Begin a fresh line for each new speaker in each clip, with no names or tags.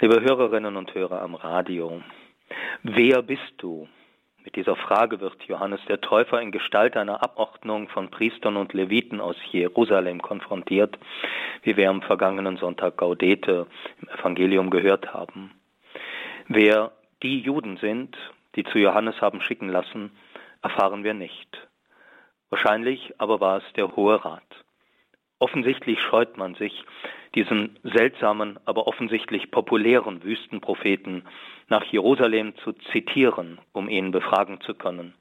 Liebe Hörerinnen und Hörer am Radio, wer bist du? Mit dieser Frage wird Johannes der Täufer in Gestalt einer Abordnung von Priestern und Leviten aus Jerusalem konfrontiert, wie wir am vergangenen Sonntag Gaudete im Evangelium gehört haben. Wer die Juden sind, die zu Johannes haben schicken lassen, erfahren wir nicht. Wahrscheinlich aber war es der Hohe Rat. Offensichtlich scheut man sich, diesen seltsamen, aber offensichtlich populären Wüstenpropheten nach Jerusalem zu zitieren, um ihn befragen zu können.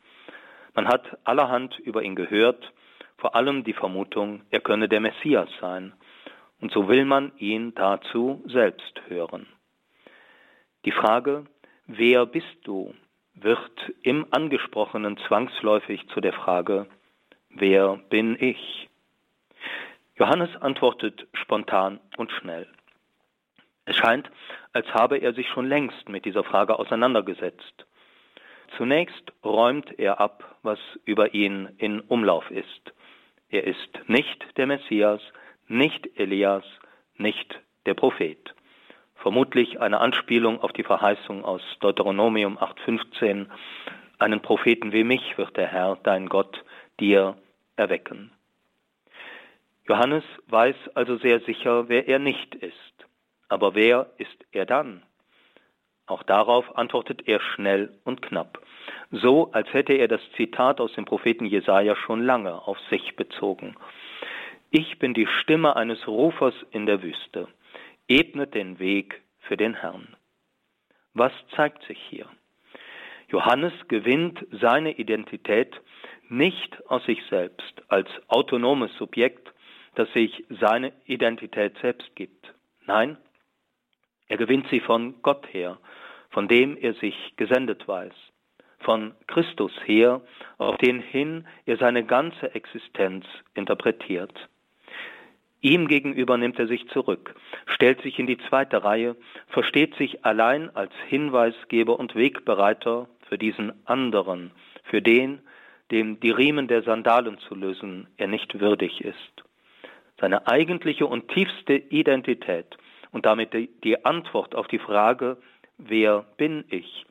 Man hat allerhand über ihn gehört, vor allem die Vermutung, er könne der Messias sein, und so will man ihn dazu selbst hören. Die Frage, wer bist du, wird im Angesprochenen zwangsläufig zu der Frage, wer bin ich? Johannes antwortet spontan und schnell. Es scheint, als habe er sich schon längst mit dieser Frage auseinandergesetzt. Zunächst räumt er ab, was über ihn in Umlauf ist. Er ist nicht der Messias, nicht Elias, nicht der Prophet. Vermutlich eine Anspielung auf die Verheißung aus Deuteronomium 8.15, einen Propheten wie mich wird der Herr, dein Gott, dir erwecken. Johannes weiß also sehr sicher, wer er nicht ist. Aber wer ist er dann? Auch darauf antwortet er schnell und knapp, so als hätte er das Zitat aus dem Propheten Jesaja schon lange auf sich bezogen. Ich bin die Stimme eines Rufers in der Wüste. Ebnet den Weg für den Herrn. Was zeigt sich hier? Johannes gewinnt seine Identität nicht aus sich selbst als autonomes Subjekt, das sich seine Identität selbst gibt. Nein, er gewinnt sie von Gott her, von dem er sich gesendet weiß, von Christus her, auf den hin er seine ganze Existenz interpretiert. Ihm gegenüber nimmt er sich zurück, stellt sich in die zweite Reihe, versteht sich allein als Hinweisgeber und Wegbereiter für diesen anderen, für den, dem die Riemen der Sandalen zu lösen er nicht würdig ist seine eigentliche und tiefste Identität und damit die Antwort auf die Frage, wer bin ich,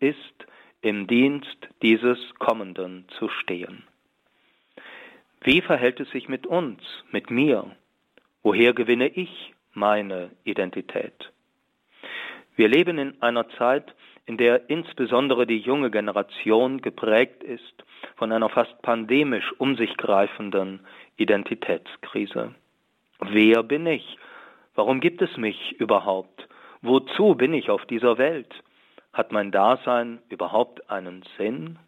ist im Dienst dieses Kommenden zu stehen. Wie verhält es sich mit uns, mit mir? Woher gewinne ich meine Identität? Wir leben in einer Zeit, in der insbesondere die junge Generation geprägt ist von einer fast pandemisch um sich greifenden Identitätskrise. Wer bin ich? Warum gibt es mich überhaupt? Wozu bin ich auf dieser Welt? Hat mein Dasein überhaupt einen Sinn?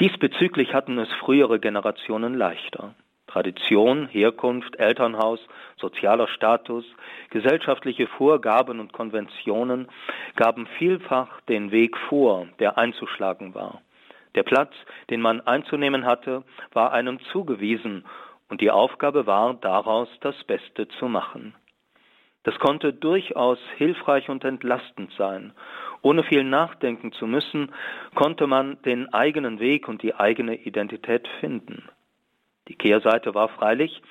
Diesbezüglich hatten es frühere Generationen leichter. Tradition, Herkunft, Elternhaus, sozialer Status, gesellschaftliche Vorgaben und Konventionen gaben vielfach den Weg vor, der einzuschlagen war. Der Platz, den man einzunehmen hatte, war einem zugewiesen, und die Aufgabe war, daraus das Beste zu machen. Das konnte durchaus hilfreich und entlastend sein. Ohne viel nachdenken zu müssen, konnte man den eigenen Weg und die eigene Identität finden. Die Kehrseite war freilich,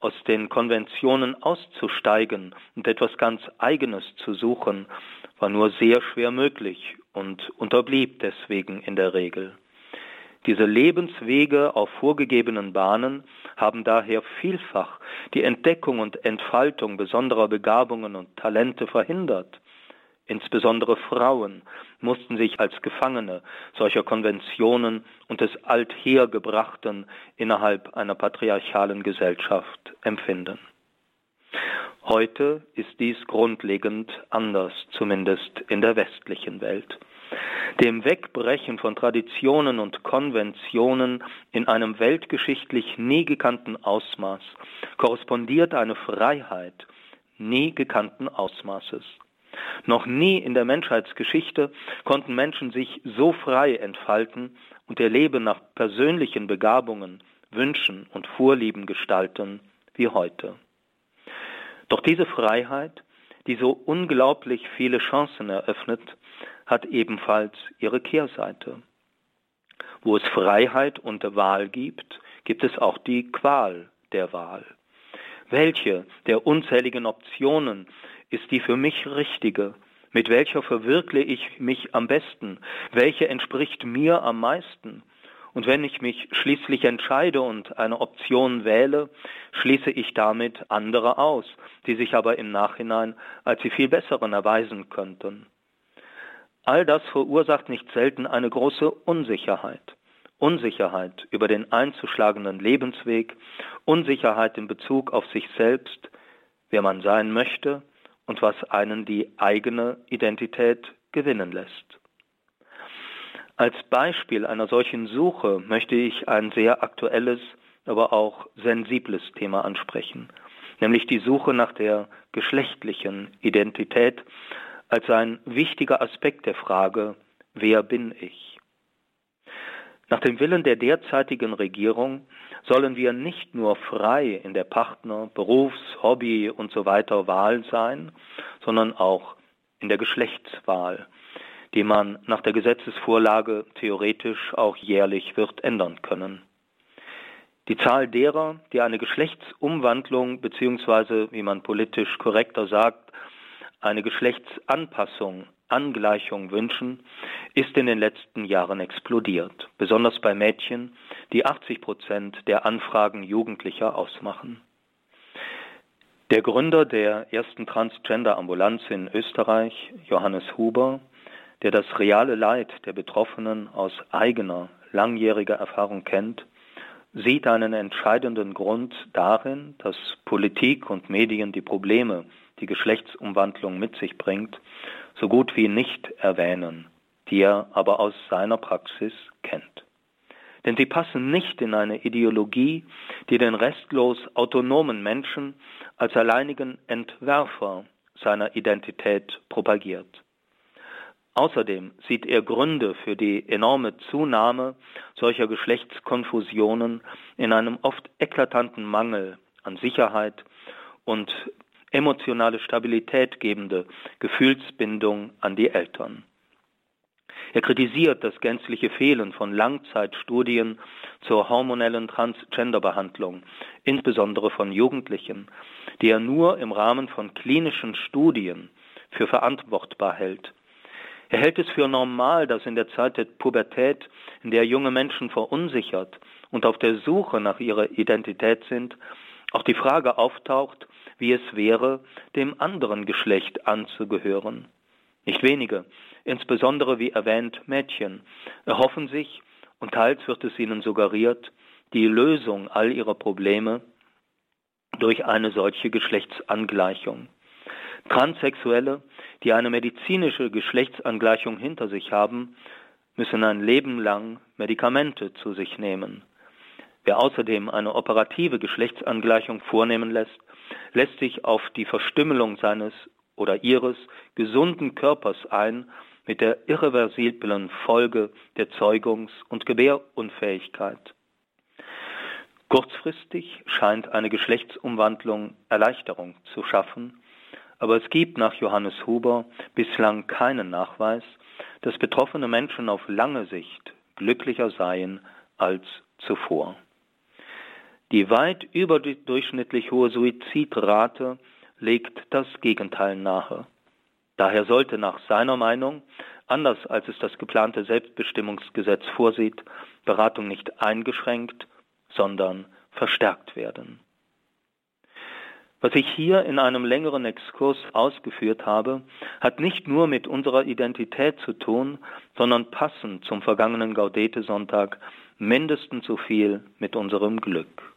aus den Konventionen auszusteigen und etwas ganz Eigenes zu suchen, war nur sehr schwer möglich und unterblieb deswegen in der Regel. Diese Lebenswege auf vorgegebenen Bahnen haben daher vielfach die Entdeckung und Entfaltung besonderer Begabungen und Talente verhindert. Insbesondere Frauen mussten sich als Gefangene solcher Konventionen und des Althergebrachten innerhalb einer patriarchalen Gesellschaft empfinden. Heute ist dies grundlegend anders, zumindest in der westlichen Welt. Dem Wegbrechen von Traditionen und Konventionen in einem weltgeschichtlich nie gekannten Ausmaß korrespondiert eine Freiheit nie gekannten Ausmaßes. Noch nie in der Menschheitsgeschichte konnten Menschen sich so frei entfalten und ihr Leben nach persönlichen Begabungen, Wünschen und Vorlieben gestalten wie heute. Doch diese Freiheit, die so unglaublich viele Chancen eröffnet, hat ebenfalls ihre Kehrseite. Wo es Freiheit und Wahl gibt, gibt es auch die Qual der Wahl. Welche der unzähligen Optionen ist die für mich richtige? Mit welcher verwirkle ich mich am besten? Welche entspricht mir am meisten? Und wenn ich mich schließlich entscheide und eine Option wähle, schließe ich damit andere aus, die sich aber im Nachhinein als die viel besseren erweisen könnten. All das verursacht nicht selten eine große Unsicherheit. Unsicherheit über den einzuschlagenden Lebensweg, Unsicherheit in Bezug auf sich selbst, wer man sein möchte und was einen die eigene Identität gewinnen lässt. Als Beispiel einer solchen Suche möchte ich ein sehr aktuelles, aber auch sensibles Thema ansprechen, nämlich die Suche nach der geschlechtlichen Identität als ein wichtiger Aspekt der Frage, wer bin ich? Nach dem Willen der derzeitigen Regierung sollen wir nicht nur frei in der Partner-, Berufs-, Hobby und so weiter Wahl sein, sondern auch in der Geschlechtswahl die man nach der Gesetzesvorlage theoretisch auch jährlich wird ändern können. Die Zahl derer, die eine Geschlechtsumwandlung beziehungsweise, wie man politisch korrekter sagt, eine Geschlechtsanpassung, Angleichung wünschen, ist in den letzten Jahren explodiert, besonders bei Mädchen, die 80 Prozent der Anfragen Jugendlicher ausmachen. Der Gründer der ersten Transgender-Ambulanz in Österreich, Johannes Huber, der das reale Leid der Betroffenen aus eigener, langjähriger Erfahrung kennt, sieht einen entscheidenden Grund darin, dass Politik und Medien die Probleme, die Geschlechtsumwandlung mit sich bringt, so gut wie nicht erwähnen, die er aber aus seiner Praxis kennt. Denn sie passen nicht in eine Ideologie, die den restlos autonomen Menschen als alleinigen Entwerfer seiner Identität propagiert. Außerdem sieht er Gründe für die enorme Zunahme solcher Geschlechtskonfusionen in einem oft eklatanten Mangel an Sicherheit und emotionale Stabilität gebende Gefühlsbindung an die Eltern. Er kritisiert das gänzliche Fehlen von Langzeitstudien zur hormonellen Transgenderbehandlung, insbesondere von Jugendlichen, die er nur im Rahmen von klinischen Studien für verantwortbar hält er hält es für normal, dass in der Zeit der Pubertät, in der junge Menschen verunsichert und auf der Suche nach ihrer Identität sind, auch die Frage auftaucht, wie es wäre, dem anderen Geschlecht anzugehören. Nicht wenige, insbesondere wie erwähnt Mädchen, erhoffen sich, und teils wird es ihnen suggeriert, die Lösung all ihrer Probleme durch eine solche Geschlechtsangleichung. Transsexuelle, die eine medizinische Geschlechtsangleichung hinter sich haben, müssen ein Leben lang Medikamente zu sich nehmen. Wer außerdem eine operative Geschlechtsangleichung vornehmen lässt, lässt sich auf die Verstümmelung seines oder ihres gesunden Körpers ein, mit der irreversiblen Folge der Zeugungs- und Gebärunfähigkeit. Kurzfristig scheint eine Geschlechtsumwandlung Erleichterung zu schaffen, aber es gibt nach Johannes Huber bislang keinen Nachweis, dass betroffene Menschen auf lange Sicht glücklicher seien als zuvor. Die weit überdurchschnittlich hohe Suizidrate legt das Gegenteil nahe. Daher sollte nach seiner Meinung, anders als es das geplante Selbstbestimmungsgesetz vorsieht, Beratung nicht eingeschränkt, sondern verstärkt werden. Was ich hier in einem längeren Exkurs ausgeführt habe, hat nicht nur mit unserer Identität zu tun, sondern passend zum vergangenen Gaudete-Sonntag mindestens so viel mit unserem Glück.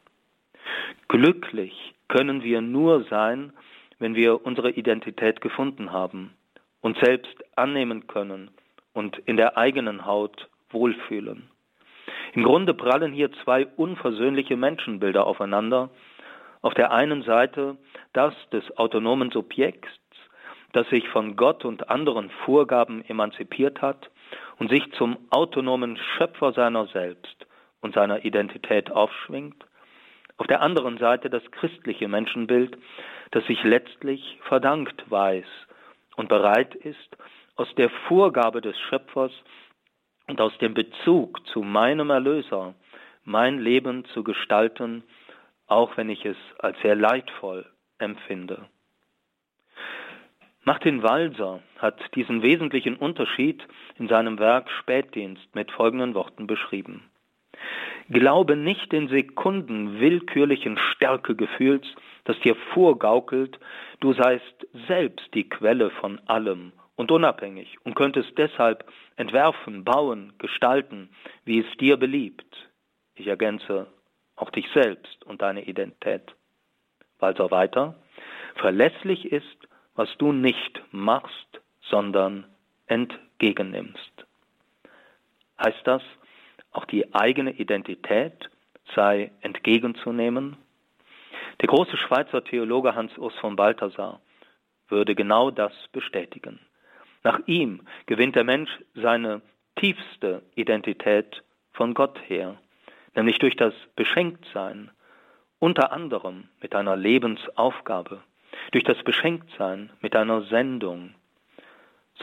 Glücklich können wir nur sein, wenn wir unsere Identität gefunden haben, uns selbst annehmen können und in der eigenen Haut wohlfühlen. Im Grunde prallen hier zwei unversöhnliche Menschenbilder aufeinander, auf der einen Seite das des autonomen Subjekts, das sich von Gott und anderen Vorgaben emanzipiert hat und sich zum autonomen Schöpfer seiner selbst und seiner Identität aufschwingt, auf der anderen Seite das christliche Menschenbild, das sich letztlich verdankt weiß und bereit ist, aus der Vorgabe des Schöpfers und aus dem Bezug zu meinem Erlöser mein Leben zu gestalten auch wenn ich es als sehr leidvoll empfinde. Martin Walser hat diesen wesentlichen Unterschied in seinem Werk Spätdienst mit folgenden Worten beschrieben. Glaube nicht in Sekunden willkürlichen Stärkegefühls, das dir vorgaukelt, du seist selbst die Quelle von allem und unabhängig und könntest deshalb entwerfen, bauen, gestalten, wie es dir beliebt. Ich ergänze auch dich selbst und deine Identität. Walser weiter, verlässlich ist, was du nicht machst, sondern entgegennimmst. Heißt das, auch die eigene Identität sei entgegenzunehmen? Der große Schweizer Theologe Hans Urs von Balthasar würde genau das bestätigen. Nach ihm gewinnt der Mensch seine tiefste Identität von Gott her, nämlich durch das Beschenktsein, unter anderem mit einer Lebensaufgabe, durch das Beschenktsein mit einer Sendung.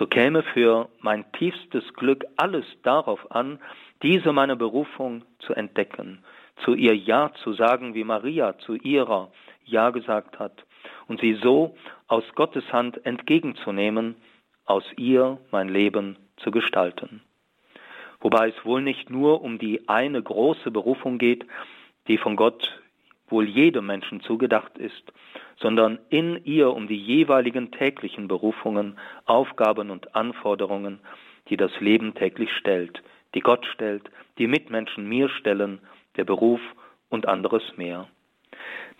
So käme für mein tiefstes Glück alles darauf an, diese meine Berufung zu entdecken, zu ihr Ja zu sagen, wie Maria zu ihrer Ja gesagt hat, und sie so aus Gottes Hand entgegenzunehmen, aus ihr mein Leben zu gestalten. Wobei es wohl nicht nur um die eine große Berufung geht, die von Gott wohl jedem Menschen zugedacht ist, sondern in ihr um die jeweiligen täglichen Berufungen, Aufgaben und Anforderungen, die das Leben täglich stellt, die Gott stellt, die Mitmenschen mir stellen, der Beruf und anderes mehr.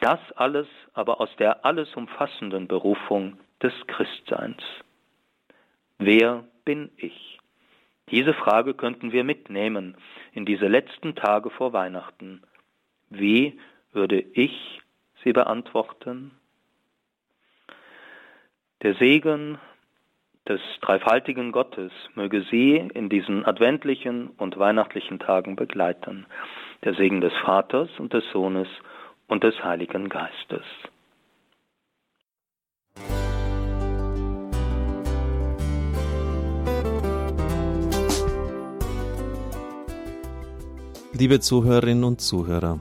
Das alles aber aus der alles umfassenden Berufung des Christseins. Wer bin ich? Diese Frage könnten wir mitnehmen in diese letzten Tage vor Weihnachten. Wie würde ich sie beantworten? Der Segen des dreifaltigen Gottes möge Sie in diesen adventlichen und weihnachtlichen Tagen begleiten. Der Segen des Vaters und des Sohnes und des Heiligen Geistes.
Liebe Zuhörerinnen und Zuhörer,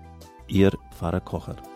Ihr Pfarrer Kocher.